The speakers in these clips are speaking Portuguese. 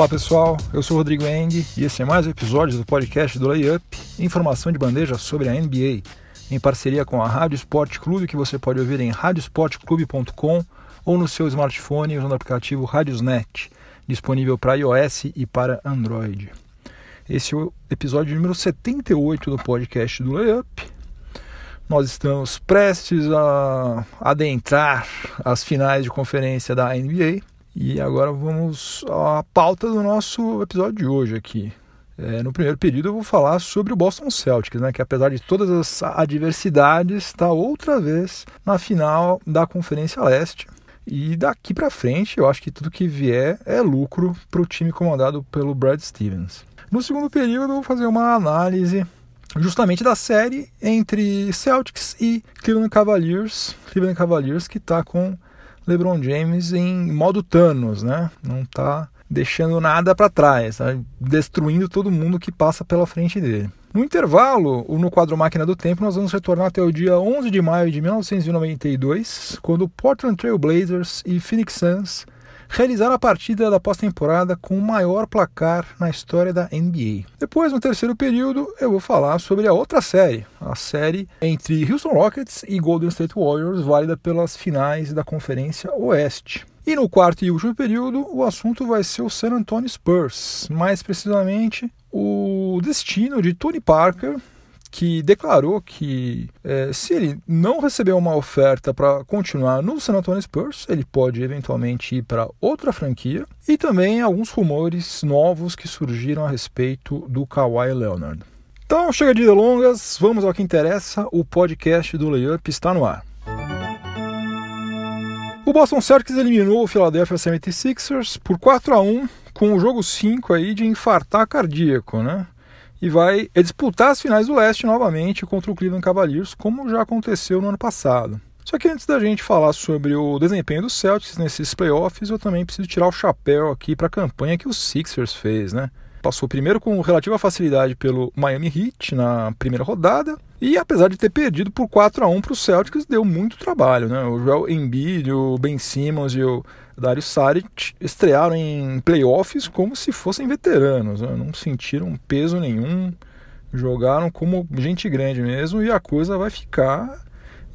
Fala pessoal, eu sou o Rodrigo Eng e esse é mais um episódio do podcast do Layup, informação de bandeja sobre a NBA, em parceria com a Rádio Esporte Clube, que você pode ouvir em radiosportclube.com ou no seu smartphone usando o aplicativo Radiosnet, disponível para iOS e para Android. Esse é o episódio número 78 do podcast do Layup. Nós estamos prestes a adentrar as finais de conferência da NBA e agora vamos à pauta do nosso episódio de hoje aqui. É, no primeiro período eu vou falar sobre o Boston Celtics, né, que apesar de todas as adversidades está outra vez na final da Conferência Leste. E daqui para frente eu acho que tudo que vier é lucro para o time comandado pelo Brad Stevens. No segundo período eu vou fazer uma análise justamente da série entre Celtics e Cleveland Cavaliers. Cleveland Cavaliers que está com LeBron James em modo Thanos, né? Não está deixando nada para trás, tá destruindo todo mundo que passa pela frente dele. No intervalo, no quadro Máquina do Tempo, nós vamos retornar até o dia 11 de maio de 1992, quando Portland Trail Blazers e Phoenix Suns realizaram a partida da pós-temporada com o maior placar na história da NBA. Depois, no terceiro período, eu vou falar sobre a outra série, a série entre Houston Rockets e Golden State Warriors, válida pelas finais da Conferência Oeste. E no quarto e último período, o assunto vai ser o San Antonio Spurs, mais precisamente o destino de Tony Parker que declarou que é, se ele não receber uma oferta para continuar no San Antonio Spurs, ele pode eventualmente ir para outra franquia. E também alguns rumores novos que surgiram a respeito do Kawhi Leonard. Então, chega de delongas, vamos ao que interessa. O podcast do Layup está no ar. O Boston Celtics eliminou o Philadelphia 76ers por 4 a 1 com o jogo 5 aí de infartar cardíaco, né? E vai disputar as finais do leste novamente contra o Cleveland Cavaliers, como já aconteceu no ano passado. Só que antes da gente falar sobre o desempenho dos Celtics nesses playoffs, eu também preciso tirar o chapéu aqui para a campanha que o Sixers fez, né? Passou primeiro com relativa facilidade pelo Miami Heat na primeira rodada, e apesar de ter perdido por 4 a 1 para o Celtics, deu muito trabalho, né? O Joel Embiid, o Ben Simmons e o Dario Saric estrearam em playoffs como se fossem veteranos, né? não sentiram peso nenhum, jogaram como gente grande mesmo e a coisa vai ficar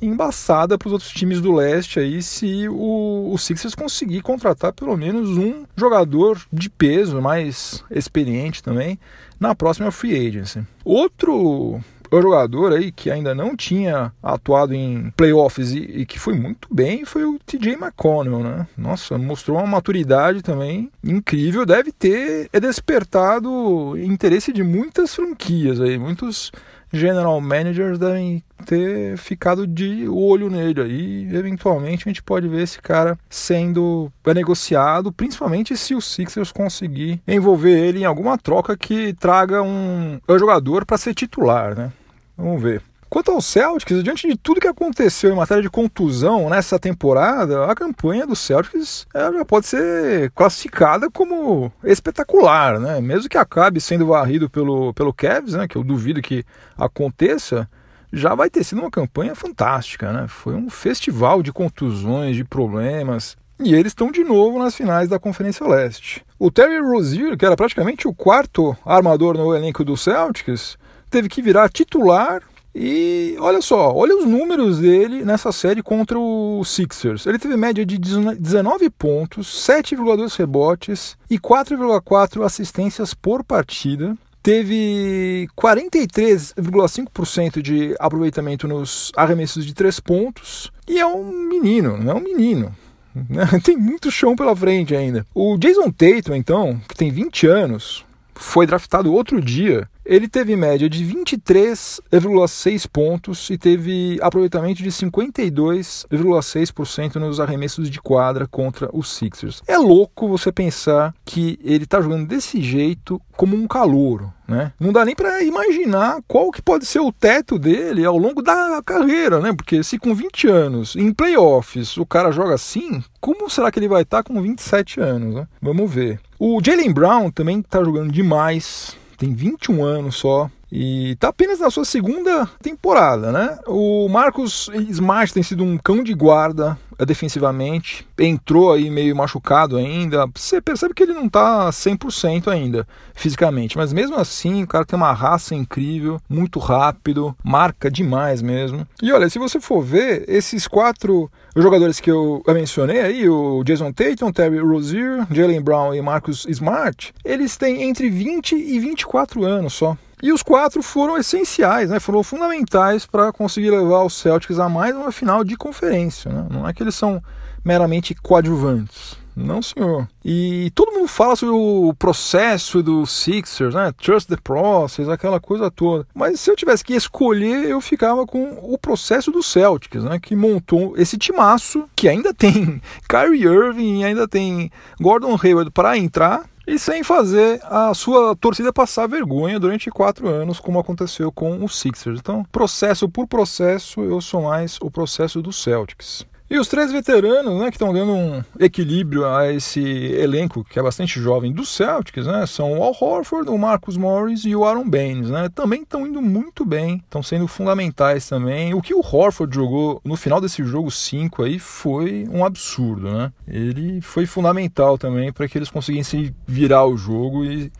embaçada para os outros times do leste aí se o, o Sixers conseguir contratar pelo menos um jogador de peso mais experiente também na próxima free agency. Outro jogador aí que ainda não tinha atuado em playoffs e, e, que foi muito bem foi o TJ McConnell, né? Nossa, mostrou uma maturidade também incrível. Deve ter despertado interesse de muitas franquias aí, muitos general managers devem ter ficado de olho nele aí. Eventualmente a gente pode ver esse cara sendo negociado, principalmente se o Sixers conseguir envolver ele em alguma troca que traga um jogador para ser titular, né? Vamos ver. Quanto ao Celtics, diante de tudo que aconteceu em matéria de contusão nessa temporada, a campanha do Celtics já pode ser classificada como espetacular, né? Mesmo que acabe sendo varrido pelo, pelo Cavs, né? Que eu duvido que aconteça, já vai ter sido uma campanha fantástica, né? Foi um festival de contusões, de problemas. E eles estão de novo nas finais da Conferência Leste. O Terry Rozier, que era praticamente o quarto armador no elenco do Celtics, teve que virar titular e olha só, olha os números dele nessa série contra o Sixers. Ele teve média de 19 pontos, 7,2 rebotes e 4,4 assistências por partida. Teve 43,5% de aproveitamento nos arremessos de 3 pontos. E é um menino, não é um menino. Né? Tem muito chão pela frente ainda. O Jason Tatum, então, que tem 20 anos, foi draftado outro dia ele teve média de 23,6 pontos e teve aproveitamento de 52,6% nos arremessos de quadra contra os Sixers. É louco você pensar que ele está jogando desse jeito como um calouro, né? Não dá nem para imaginar qual que pode ser o teto dele ao longo da carreira, né? Porque se com 20 anos em playoffs o cara joga assim, como será que ele vai estar tá com 27 anos, né? Vamos ver. O Jalen Brown também está jogando demais tem 21 anos só e está apenas na sua segunda temporada, né? O Marcos Smart tem sido um cão de guarda defensivamente, entrou aí meio machucado ainda. Você percebe que ele não está 100% ainda fisicamente, mas mesmo assim, o cara tem uma raça incrível, muito rápido, marca demais mesmo. E olha, se você for ver esses quatro jogadores que eu mencionei aí, o Jason Tatum, Terry Rozier, Jalen Brown e Marcus Smart, eles têm entre 20 e 24 anos só. E os quatro foram essenciais, né? foram fundamentais para conseguir levar os Celtics a mais uma final de conferência. Né? Não é que eles são meramente coadjuvantes. Não, senhor. E todo mundo fala sobre o processo do Sixers, né? Trust the process, aquela coisa toda. Mas se eu tivesse que escolher, eu ficava com o processo do Celtics, né? Que montou esse timaço que ainda tem Kyrie Irving, ainda tem Gordon Hayward para entrar e sem fazer a sua torcida passar vergonha durante quatro anos, como aconteceu com os Sixers. Então, processo por processo, eu sou mais o processo dos Celtics. E os três veteranos, né, que estão dando um equilíbrio a esse elenco que é bastante jovem dos Celtics, né, são o Al Horford, o Marcus Morris e o Aaron Baines, né, também estão indo muito bem, estão sendo fundamentais também. O que o Horford jogou no final desse jogo 5 aí foi um absurdo, né? Ele foi fundamental também para que eles conseguissem virar o jogo e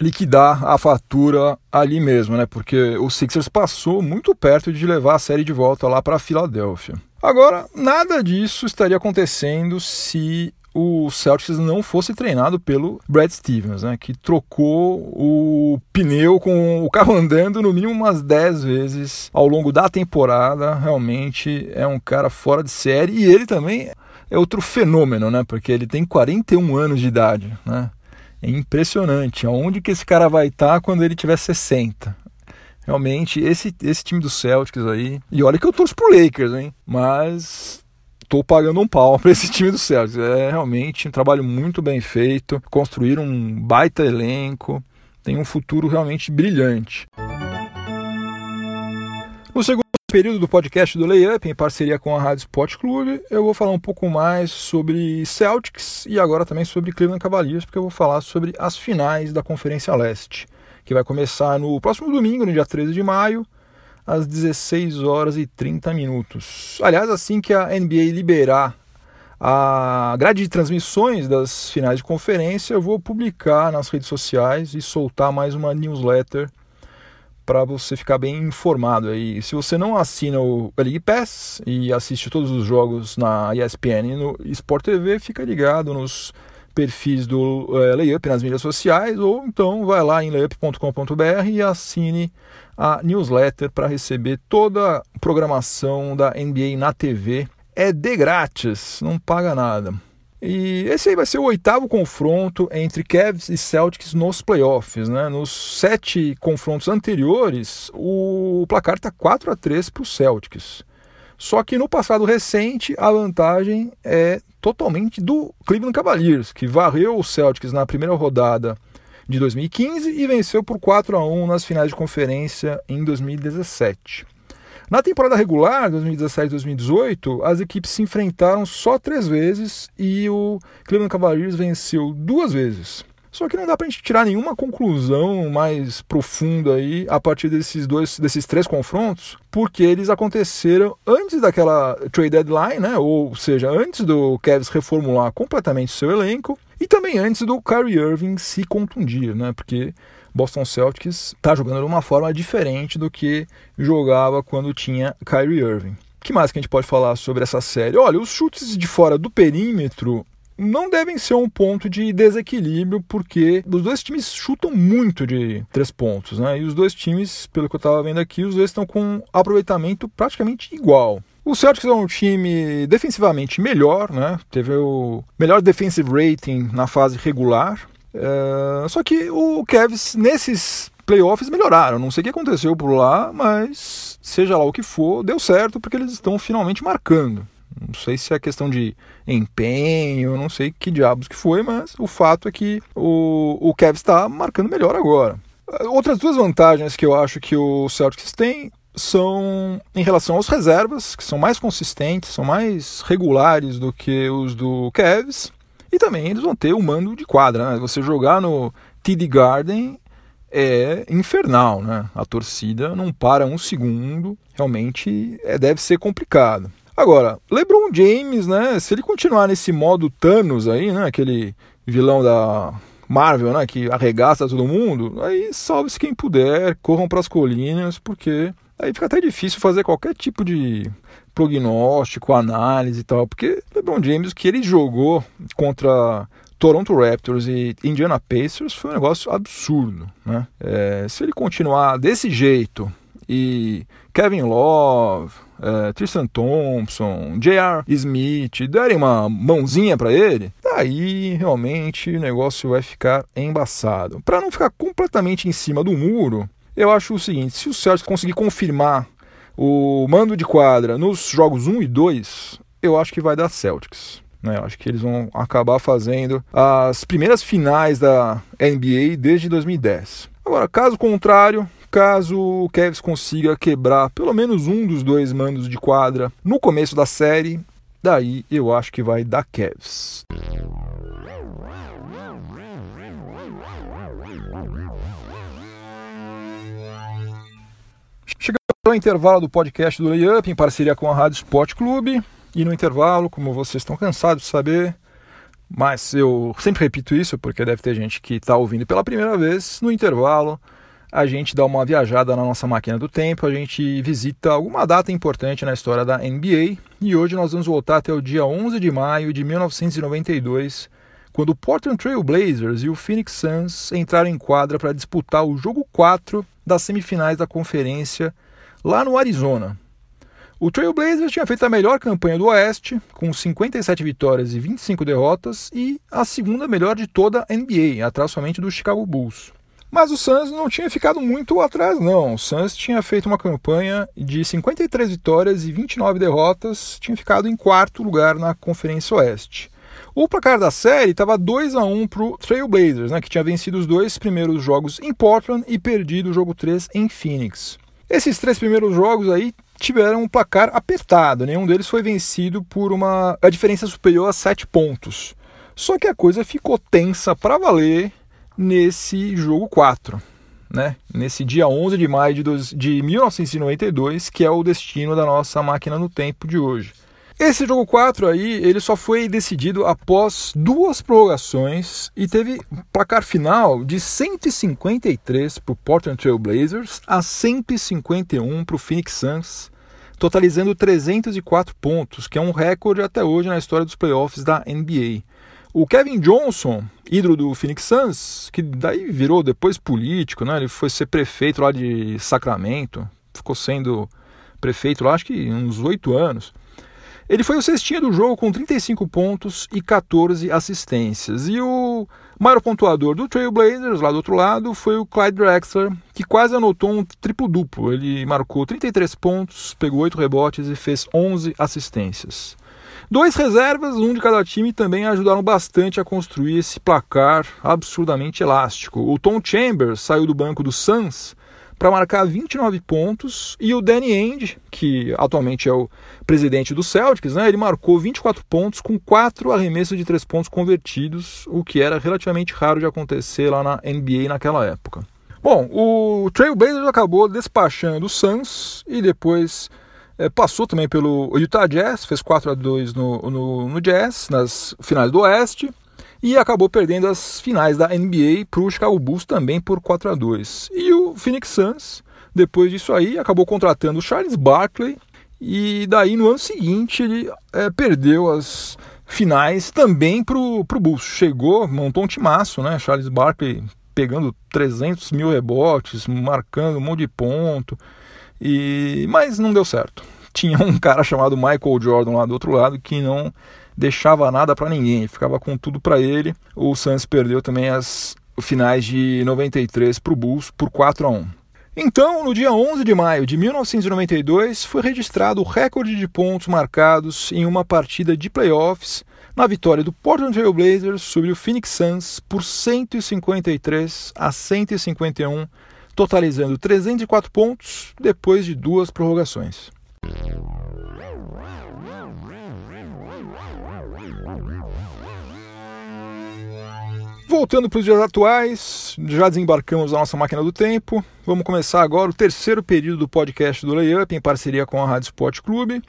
liquidar a fatura ali mesmo, né? Porque o Sixers passou muito perto de levar a série de volta lá para Filadélfia. Agora, nada disso estaria acontecendo se o Celtics não fosse treinado pelo Brad Stevens, né, que trocou o pneu com o carro andando no mínimo umas 10 vezes ao longo da temporada. Realmente é um cara fora de série e ele também é outro fenômeno, né, porque ele tem 41 anos de idade, né? É impressionante. Aonde que esse cara vai estar quando ele tiver 60? Realmente, esse, esse time do Celtics aí. E olha que eu torço pro Lakers, hein? Mas tô pagando um pau para esse time do Celtics. É realmente um trabalho muito bem feito. Construíram um baita elenco. Tem um futuro realmente brilhante. No segundo período do podcast do Layup, em parceria com a Rádio Sport Clube, eu vou falar um pouco mais sobre Celtics e agora também sobre Cleveland Cavaliers, porque eu vou falar sobre as finais da Conferência Leste que vai começar no próximo domingo, no dia 13 de maio, às 16 horas e 30 minutos. Aliás, assim que a NBA liberar a grade de transmissões das finais de conferência, eu vou publicar nas redes sociais e soltar mais uma newsletter para você ficar bem informado aí. Se você não assina o League Pass e assiste todos os jogos na ESPN e no Sport TV, fica ligado nos perfis do é, Layup nas mídias sociais ou então vai lá em layup.com.br e assine a newsletter para receber toda a programação da NBA na TV. É de grátis, não paga nada. E esse aí vai ser o oitavo confronto entre Cavs e Celtics nos playoffs. Né? Nos sete confrontos anteriores, o placar está 4 a 3 para os Celtics. Só que no passado recente, a vantagem é totalmente do Cleveland Cavaliers, que varreu o Celtics na primeira rodada de 2015 e venceu por 4 a 1 nas finais de conferência em 2017. Na temporada regular, 2017-2018, as equipes se enfrentaram só três vezes e o Cleveland Cavaliers venceu duas vezes. Só que não dá para a gente tirar nenhuma conclusão mais profunda aí a partir desses dois, desses três confrontos, porque eles aconteceram antes daquela trade deadline, né? Ou seja, antes do Cavs reformular completamente seu elenco e também antes do Kyrie Irving se contundir, né? Porque Boston Celtics está jogando de uma forma diferente do que jogava quando tinha Kyrie Irving. O que mais que a gente pode falar sobre essa série? Olha, os chutes de fora do perímetro não devem ser um ponto de desequilíbrio, porque os dois times chutam muito de três pontos, né? E os dois times, pelo que eu estava vendo aqui, os dois estão com aproveitamento praticamente igual. O Celtics é um time defensivamente melhor, né? Teve o melhor defensive rating na fase regular. É... Só que o Cavs, nesses playoffs, melhoraram. Não sei o que aconteceu por lá, mas seja lá o que for, deu certo porque eles estão finalmente marcando. Não sei se é questão de empenho, não sei que diabos que foi, mas o fato é que o, o Cavs está marcando melhor agora. Outras duas vantagens que eu acho que o Celtics tem são em relação aos reservas, que são mais consistentes, são mais regulares do que os do Cavs. E também eles vão ter o mando de quadra. Né? Você jogar no TD Garden é infernal, né? A torcida não para um segundo, realmente é, deve ser complicado. Agora, LeBron James, né? Se ele continuar nesse modo Thanos aí, né? Aquele vilão da Marvel, né? Que arregaça todo mundo, aí salve-se quem puder, corram para as colinas, porque aí fica até difícil fazer qualquer tipo de prognóstico, análise e tal, porque LeBron James, que ele jogou contra Toronto Raptors e Indiana Pacers foi um negócio absurdo. Né? É, se ele continuar desse jeito e Kevin Love, é, Tristan Thompson, J.R. Smith derem uma mãozinha para ele, daí realmente o negócio vai ficar embaçado. Para não ficar completamente em cima do muro, eu acho o seguinte: se o Celtics conseguir confirmar o mando de quadra nos jogos 1 e 2, eu acho que vai dar Celtics. Né? Acho que eles vão acabar fazendo as primeiras finais da NBA desde 2010. Agora, caso contrário, caso o Cavs consiga quebrar pelo menos um dos dois mandos de quadra no começo da série, daí eu acho que vai dar Cavs. Chegando ao intervalo do podcast do Layup em parceria com a Rádio Sport Clube. E no intervalo, como vocês estão cansados de saber, mas eu sempre repito isso porque deve ter gente que está ouvindo pela primeira vez, no intervalo a gente dá uma viajada na nossa máquina do tempo, a gente visita alguma data importante na história da NBA e hoje nós vamos voltar até o dia 11 de maio de 1992, quando o Portland Trail Blazers e o Phoenix Suns entraram em quadra para disputar o jogo 4 das semifinais da conferência lá no Arizona. O Trail Blazers tinha feito a melhor campanha do Oeste, com 57 vitórias e 25 derrotas, e a segunda melhor de toda a NBA, atrás somente do Chicago Bulls. Mas o Suns não tinha ficado muito atrás, não. O Suns tinha feito uma campanha de 53 vitórias e 29 derrotas, tinha ficado em quarto lugar na Conferência Oeste. O placar da série estava 2 a 1 para o Trail Blazers, né, que tinha vencido os dois primeiros jogos em Portland e perdido o jogo 3 em Phoenix. Esses três primeiros jogos aí tiveram um placar apertado, nenhum deles foi vencido por uma a diferença superior a 7 pontos. Só que a coisa ficou tensa para valer nesse jogo 4, né? Nesse dia 11 de maio de, dos, de 1992, que é o destino da nossa máquina no tempo de hoje. Esse jogo 4 aí, ele só foi decidido após duas prorrogações e teve placar final de 153 para o Portland Trail Blazers a 151 para o Phoenix Suns, totalizando 304 pontos, que é um recorde até hoje na história dos playoffs da NBA. O Kevin Johnson, ídolo do Phoenix Suns, que daí virou depois político, né? ele foi ser prefeito lá de Sacramento, ficou sendo prefeito lá acho que uns oito anos. Ele foi o cestinha do jogo com 35 pontos e 14 assistências. E o maior pontuador do Trailblazers, lá do outro lado, foi o Clyde Drexler, que quase anotou um triplo-duplo. Ele marcou 33 pontos, pegou 8 rebotes e fez 11 assistências. Dois reservas, um de cada time, também ajudaram bastante a construir esse placar absurdamente elástico. O Tom Chambers saiu do banco do Suns para marcar 29 pontos e o Danny Ainge, que atualmente é o presidente do Celtics, né, ele marcou 24 pontos com quatro arremessos de três pontos convertidos, o que era relativamente raro de acontecer lá na NBA naquela época. Bom, o Trailblazers acabou despachando o Suns e depois é, passou também pelo Utah Jazz, fez 4 a 2 no, no, no Jazz, nas finais do Oeste e acabou perdendo as finais da NBA para o Chicago Bulls também por 4 a 2 E o Phoenix Suns, depois disso aí, acabou contratando o Charles Barkley e daí no ano seguinte ele é, perdeu as finais também para o Bulls. Chegou, montou um timaço, né? Charles Barkley pegando 300 mil rebotes, marcando um monte de ponto, e mas não deu certo. Tinha um cara chamado Michael Jordan lá do outro lado que não deixava nada para ninguém, ficava com tudo para ele. O Suns perdeu também as finais de 93 para o Bulls por 4 a 1. Então, no dia 11 de maio de 1992, foi registrado o recorde de pontos marcados em uma partida de playoffs na vitória do Portland Trail Blazers sobre o Phoenix Suns por 153 a 151, totalizando 304 pontos depois de duas prorrogações. Voltando para os dias atuais, já desembarcamos a nossa máquina do tempo. Vamos começar agora o terceiro período do podcast do Layup em parceria com a Rádio Sport Clube.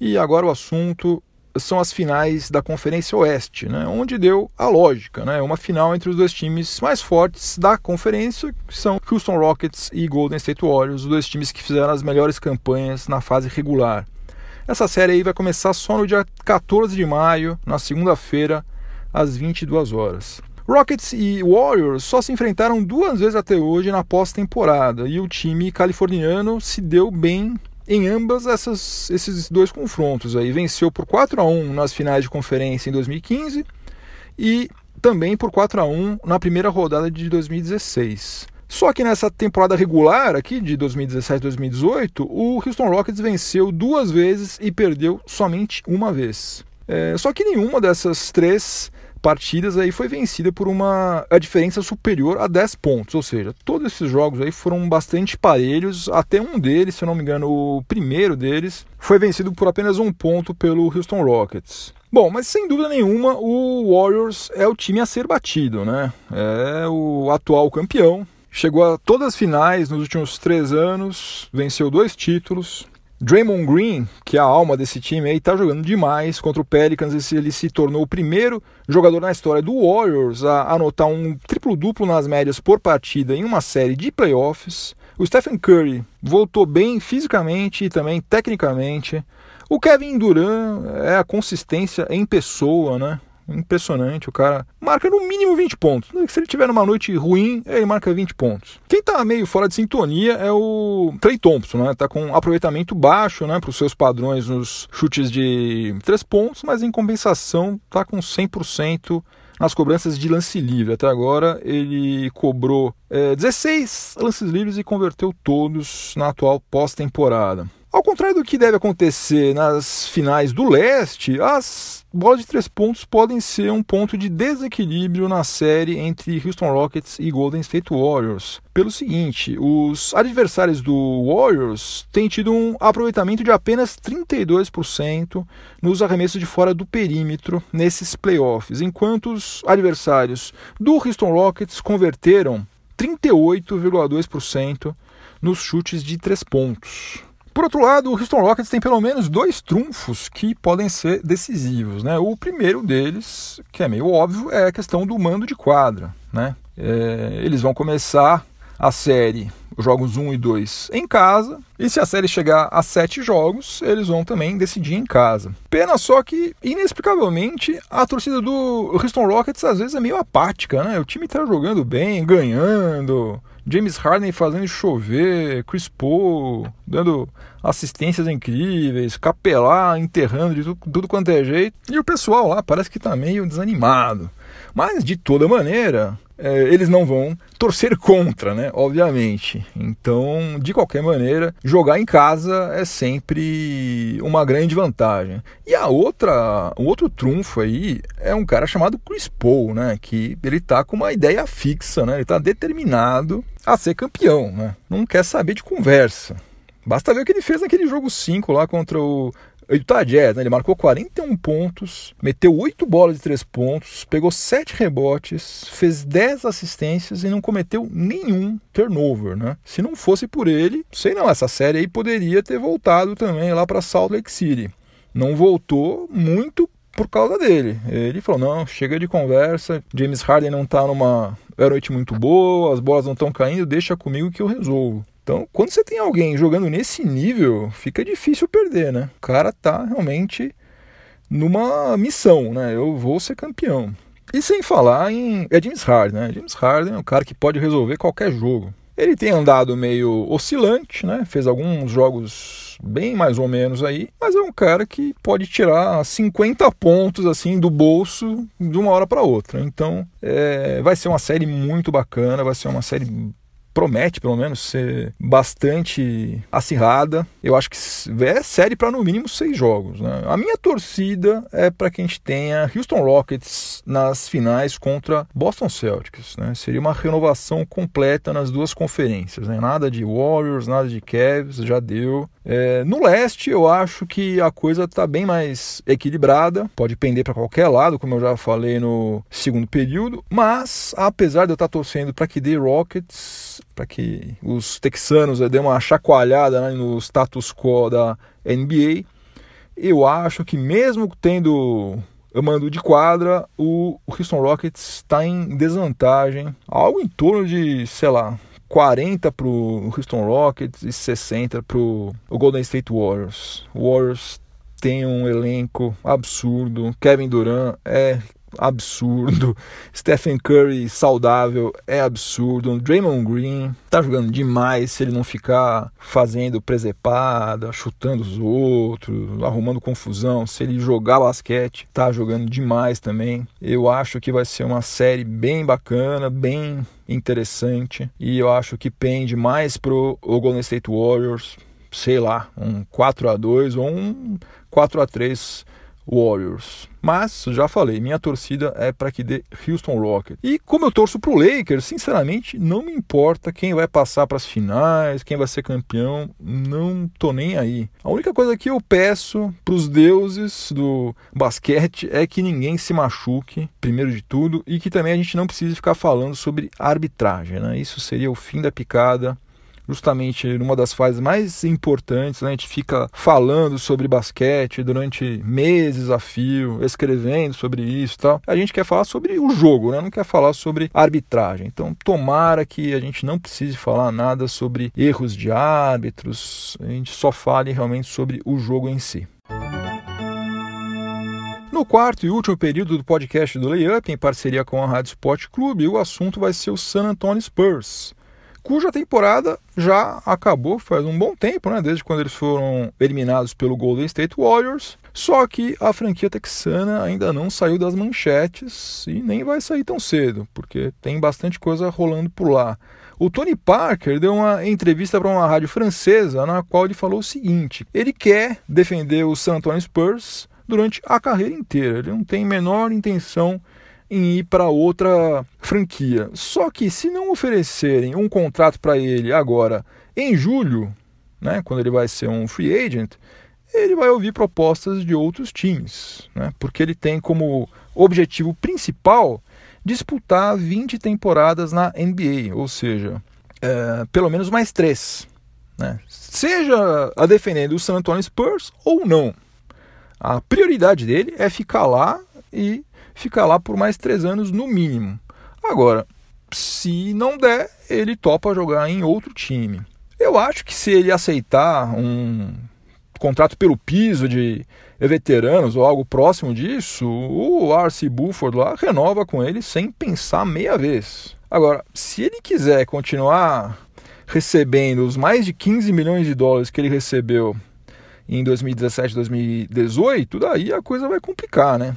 E agora o assunto são as finais da Conferência Oeste, né, onde deu a lógica, né, uma final entre os dois times mais fortes da conferência, que são Houston Rockets e Golden State Warriors, os dois times que fizeram as melhores campanhas na fase regular. Essa série aí vai começar só no dia 14 de maio, na segunda-feira, às 22 horas. Rockets e Warriors só se enfrentaram duas vezes até hoje na pós-temporada e o time californiano se deu bem em ambas essas, esses dois confrontos aí. Venceu por 4 a 1 nas finais de conferência em 2015 e também por 4 a 1 na primeira rodada de 2016. Só que nessa temporada regular aqui de 2017-2018, o Houston Rockets venceu duas vezes e perdeu somente uma vez. É, só que nenhuma dessas três partidas aí foi vencida por uma a diferença superior a 10 pontos, ou seja, todos esses jogos aí foram bastante parelhos, até um deles, se eu não me engano, o primeiro deles, foi vencido por apenas um ponto pelo Houston Rockets. Bom, mas sem dúvida nenhuma o Warriors é o time a ser batido, né? É o atual campeão, chegou a todas as finais nos últimos três anos, venceu dois títulos, Draymond Green, que é a alma desse time aí, tá jogando demais contra o Pelicans. Ele se tornou o primeiro jogador na história do Warriors a anotar um triplo-duplo nas médias por partida em uma série de playoffs. O Stephen Curry voltou bem fisicamente e também tecnicamente. O Kevin Durant é a consistência em pessoa, né? Impressionante, o cara marca no mínimo 20 pontos. Se ele tiver numa noite ruim, ele marca 20 pontos. Quem tá meio fora de sintonia é o Trey Thompson, né? Tá com aproveitamento baixo, né, para os seus padrões nos chutes de 3 pontos, mas em compensação tá com 100% nas cobranças de lance livre. Até agora ele cobrou é, 16 lances livres e converteu todos na atual pós-temporada. Ao contrário do que deve acontecer nas finais do leste, as bolas de três pontos podem ser um ponto de desequilíbrio na série entre Houston Rockets e Golden State Warriors. Pelo seguinte, os adversários do Warriors têm tido um aproveitamento de apenas 32% nos arremessos de fora do perímetro nesses playoffs, enquanto os adversários do Houston Rockets converteram 38,2% nos chutes de três pontos. Por outro lado, o Houston Rockets tem pelo menos dois trunfos que podem ser decisivos. Né? O primeiro deles, que é meio óbvio, é a questão do mando de quadra. Né? É, eles vão começar a série, os jogos 1 e 2, em casa. E se a série chegar a 7 jogos, eles vão também decidir em casa. Pena só que, inexplicavelmente, a torcida do Houston Rockets às vezes é meio apática. Né? O time está jogando bem, ganhando James Harden fazendo chover, Chris Paul dando assistências incríveis, Capelá enterrando de tudo, tudo quanto é jeito. E o pessoal lá parece que está meio desanimado. Mas de toda maneira, é, eles não vão torcer contra, né? Obviamente. Então, de qualquer maneira, jogar em casa é sempre uma grande vantagem. E a outra, o outro trunfo aí é um cara chamado Chris Paul, né? Que ele tá com uma ideia fixa, né? Ele tá determinado a ser campeão, né? Não quer saber de conversa. Basta ver o que ele fez naquele jogo 5 lá contra o Utah Jazz, né? ele marcou 41 pontos, meteu 8 bolas de 3 pontos, pegou 7 rebotes, fez 10 assistências e não cometeu nenhum turnover, né? Se não fosse por ele, sei não, essa série aí poderia ter voltado também lá para Salt Lake City. Não voltou muito por causa dele. Ele falou: não, chega de conversa. James Harden não tá numa noite muito boa, as bolas não estão caindo, deixa comigo que eu resolvo. Então, quando você tem alguém jogando nesse nível, fica difícil perder, né? O cara tá realmente numa missão, né? Eu vou ser campeão. E sem falar em é James Harden, né? James Harden é um cara que pode resolver qualquer jogo. Ele tem andado meio oscilante, né? Fez alguns jogos bem mais ou menos aí, mas é um cara que pode tirar 50 pontos assim do bolso de uma hora para outra. Então, é, vai ser uma série muito bacana, vai ser uma série promete, pelo menos, ser bastante acirrada. Eu acho que é série para no mínimo seis jogos. Né? A minha torcida é para que a gente tenha Houston Rockets nas finais contra Boston Celtics. Né? Seria uma renovação completa nas duas conferências. Né? Nada de Warriors, nada de Cavs, já deu. É, no leste, eu acho que a coisa está bem mais equilibrada, pode pender para qualquer lado, como eu já falei no segundo período, mas apesar de eu estar tá torcendo para que dê Rockets, para que os texanos dêem uma chacoalhada né, no status quo da NBA, eu acho que mesmo tendo mando de quadra, o Houston Rockets está em desvantagem, algo em torno de, sei lá, 40 para o Houston Rockets e 60 para o Golden State Warriors. O Warriors tem um elenco absurdo, Kevin Durant é absurdo. Stephen Curry saudável é absurdo. Draymond Green tá jogando demais se ele não ficar fazendo presepada, chutando os outros, arrumando confusão. Se ele jogar basquete, tá jogando demais também. Eu acho que vai ser uma série bem bacana, bem interessante e eu acho que pende mais pro Golden State Warriors, sei lá, um 4 a 2 ou um 4 a 3 Warriors. Mas, já falei, minha torcida é para que dê Houston Rockets. E como eu torço pro Lakers, sinceramente, não me importa quem vai passar para as finais, quem vai ser campeão, não tô nem aí. A única coisa que eu peço pros deuses do basquete é que ninguém se machuque, primeiro de tudo, e que também a gente não precise ficar falando sobre arbitragem, né? Isso seria o fim da picada justamente numa das fases mais importantes, né? a gente fica falando sobre basquete durante meses a fio, escrevendo sobre isso e tal. A gente quer falar sobre o jogo, né? não quer falar sobre arbitragem. Então, tomara que a gente não precise falar nada sobre erros de árbitros, a gente só fale realmente sobre o jogo em si. No quarto e último período do podcast do Layup, em parceria com a Rádio Sport Clube, o assunto vai ser o San Antonio Spurs cuja temporada já acabou faz um bom tempo, né? desde quando eles foram eliminados pelo Golden State Warriors. Só que a franquia texana ainda não saiu das manchetes e nem vai sair tão cedo, porque tem bastante coisa rolando por lá. O Tony Parker deu uma entrevista para uma rádio francesa na qual ele falou o seguinte: ele quer defender o San Antonio Spurs durante a carreira inteira, ele não tem menor intenção em ir para outra franquia. Só que se não oferecerem um contrato para ele agora em julho, né, quando ele vai ser um free agent, ele vai ouvir propostas de outros times, né, porque ele tem como objetivo principal disputar 20 temporadas na NBA, ou seja, é, pelo menos mais três. Né, seja a defendendo o San Antonio Spurs ou não. A prioridade dele é ficar lá e ficar lá por mais três anos no mínimo. Agora, se não der, ele topa jogar em outro time. Eu acho que se ele aceitar um contrato pelo piso de veteranos ou algo próximo disso, o R.C. Buford lá renova com ele sem pensar meia vez. Agora, se ele quiser continuar recebendo os mais de 15 milhões de dólares que ele recebeu em 2017, 2018, daí a coisa vai complicar, né?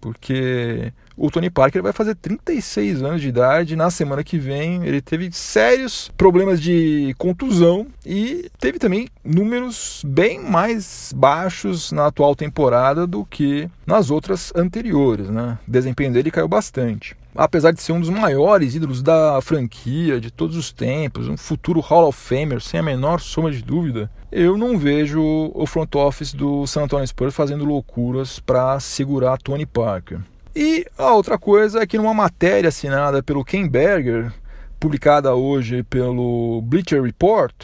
Porque o Tony Parker vai fazer 36 anos de idade na semana que vem. Ele teve sérios problemas de contusão e teve também números bem mais baixos na atual temporada do que nas outras anteriores. Né? O desempenho dele caiu bastante. Apesar de ser um dos maiores ídolos da franquia de todos os tempos, um futuro Hall of Famer, sem a menor soma de dúvida, eu não vejo o front office do San Antonio Spurs fazendo loucuras para segurar Tony Parker. E a outra coisa é que numa matéria assinada pelo Ken Berger, publicada hoje pelo Bleacher Report,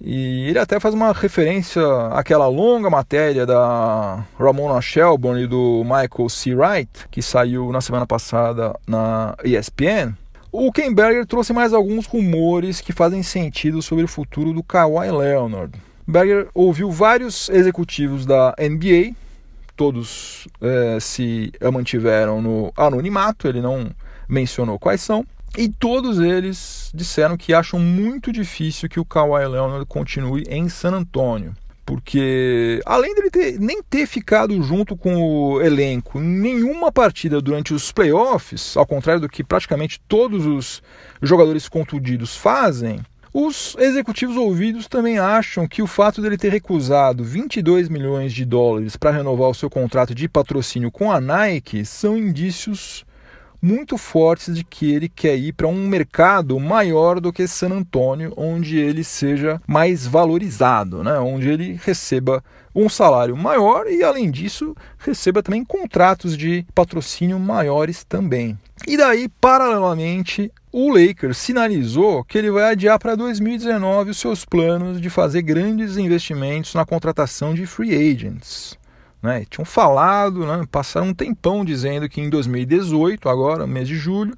e ele até faz uma referência àquela longa matéria da Ramona Shelburne e do Michael C. Wright, que saiu na semana passada na ESPN. O Ken Berger trouxe mais alguns rumores que fazem sentido sobre o futuro do Kawhi Leonard. Berger ouviu vários executivos da NBA todos é, se mantiveram no anonimato, ele não mencionou quais são. E todos eles disseram que acham muito difícil que o Kawhi Leonard continue em San Antonio. porque além dele ter, nem ter ficado junto com o elenco nenhuma partida durante os playoffs, ao contrário do que praticamente todos os jogadores contundidos fazem, os executivos ouvidos também acham que o fato dele ter recusado 22 milhões de dólares para renovar o seu contrato de patrocínio com a Nike são indícios muito fortes de que ele quer ir para um mercado maior do que San Antônio, onde ele seja mais valorizado, né? onde ele receba um salário maior e, além disso, receba também contratos de patrocínio maiores também. E daí, paralelamente, o Lakers sinalizou que ele vai adiar para 2019 os seus planos de fazer grandes investimentos na contratação de free agents. Né? Tinham falado, né? passaram um tempão dizendo que em 2018, agora, mês de julho,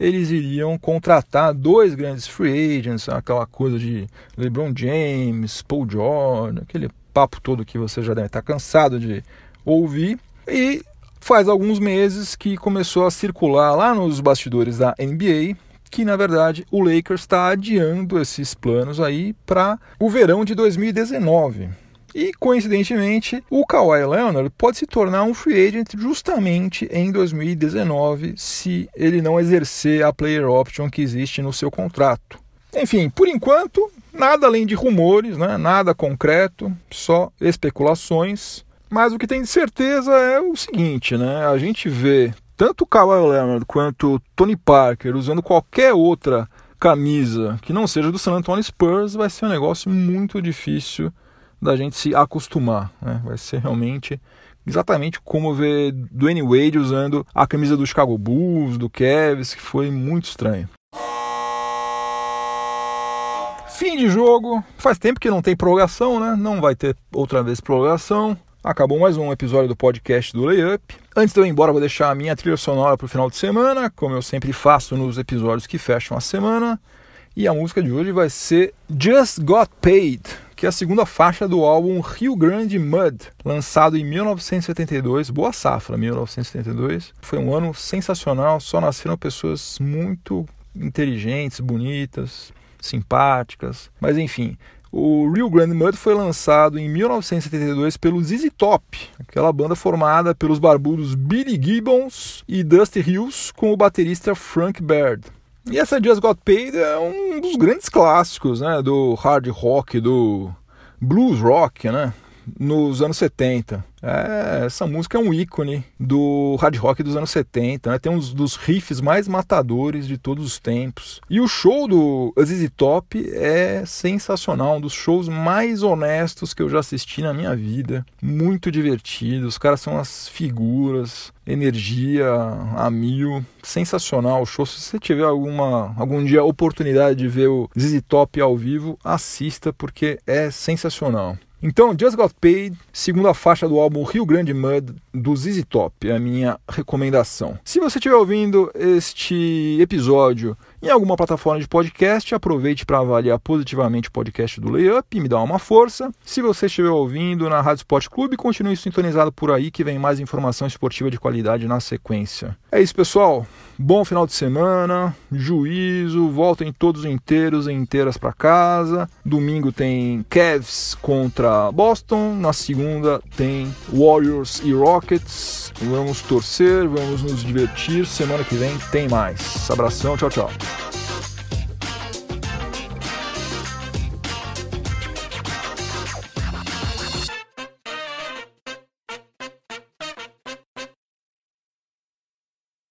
eles iriam contratar dois grandes free agents, aquela coisa de LeBron James, Paul George, aquele papo todo que você já deve estar cansado de ouvir. E faz alguns meses que começou a circular lá nos bastidores da NBA que na verdade o Lakers está adiando esses planos aí para o verão de 2019. E, coincidentemente, o Kawhi Leonard pode se tornar um free agent justamente em 2019, se ele não exercer a player option que existe no seu contrato. Enfim, por enquanto, nada além de rumores, né? nada concreto, só especulações. Mas o que tem de certeza é o seguinte, né? A gente vê tanto o Kawhi Leonard quanto o Tony Parker usando qualquer outra camisa que não seja do San Antonio Spurs, vai ser um negócio muito difícil da gente se acostumar. Né? Vai ser realmente exatamente como ver Dwayne Wade usando a camisa do Chicago Bulls, do Cavs, que foi muito estranho. Fim de jogo. Faz tempo que não tem prorrogação, né? Não vai ter outra vez prorrogação. Acabou mais um episódio do podcast do Layup. Antes de eu ir embora, vou deixar a minha trilha sonora para o final de semana, como eu sempre faço nos episódios que fecham a semana. E a música de hoje vai ser Just Got Paid, que é a segunda faixa do álbum Rio Grande Mud, lançado em 1972, boa safra, 1972. Foi um ano sensacional, só nasceram pessoas muito inteligentes, bonitas, simpáticas, mas enfim, o Rio Grande Mud foi lançado em 1972 pelo ZZ Top, aquela banda formada pelos barbudos Billy Gibbons e Dusty Hills com o baterista Frank Baird. E essa Just Got Paid é um dos grandes clássicos né, do hard rock, do blues rock, né? Nos anos 70. É, essa música é um ícone do hard rock dos anos 70, né? tem um dos riffs mais matadores de todos os tempos. E o show do ZZ Top é sensacional, um dos shows mais honestos que eu já assisti na minha vida. Muito divertido, os caras são as figuras, energia a mil, sensacional o show. Se você tiver alguma algum dia oportunidade de ver o ZZ Top ao vivo, assista porque é sensacional. Então, Just Got Paid, segunda faixa do álbum Rio Grande Mud do ZZ Top, é a minha recomendação. Se você estiver ouvindo este episódio em alguma plataforma de podcast, aproveite para avaliar positivamente o podcast do Layup e me dá uma força. Se você estiver ouvindo na Rádio Sport Clube, continue sintonizado por aí que vem mais informação esportiva de qualidade na sequência. É isso, pessoal. Bom final de semana, juízo, voltem todos inteiros e inteiras para casa. Domingo tem Cavs contra Boston, na segunda tem Warriors e Rockets. Vamos torcer, vamos nos divertir. Semana que vem tem mais. Abração, tchau, tchau. Thank you.